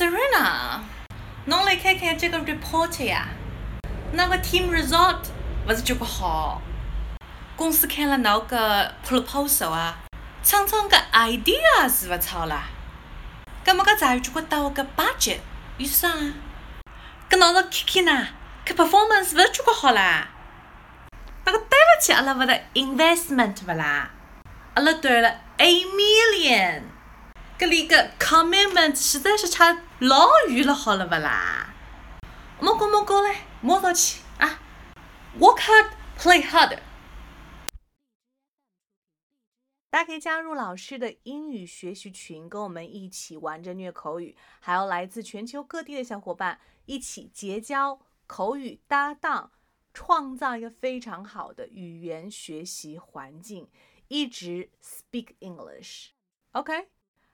Serena，侬来看看这个 report 呀，那个 team result 不是就个好。公司看了侬个 proposal 啊，厂长个 idea 是勿错啦。搿么个财务局个到个 budget 预算啊？搿侬说 Kiki 呢？搿 performance 勿是就个好啦？那个对勿起阿拉勿的 investment 勿啦？阿拉对了 a million。搿里个 commitment 实在是差老远了，好了勿啦？莫讲莫讲嘞，莫着急啊！Work hard, play hard。大家可以加入老师的英语学习群，跟我们一起玩着虐口语，还有来自全球各地的小伙伴一起结交口语搭档，创造一个非常好的语言学习环境，一直 speak English。OK。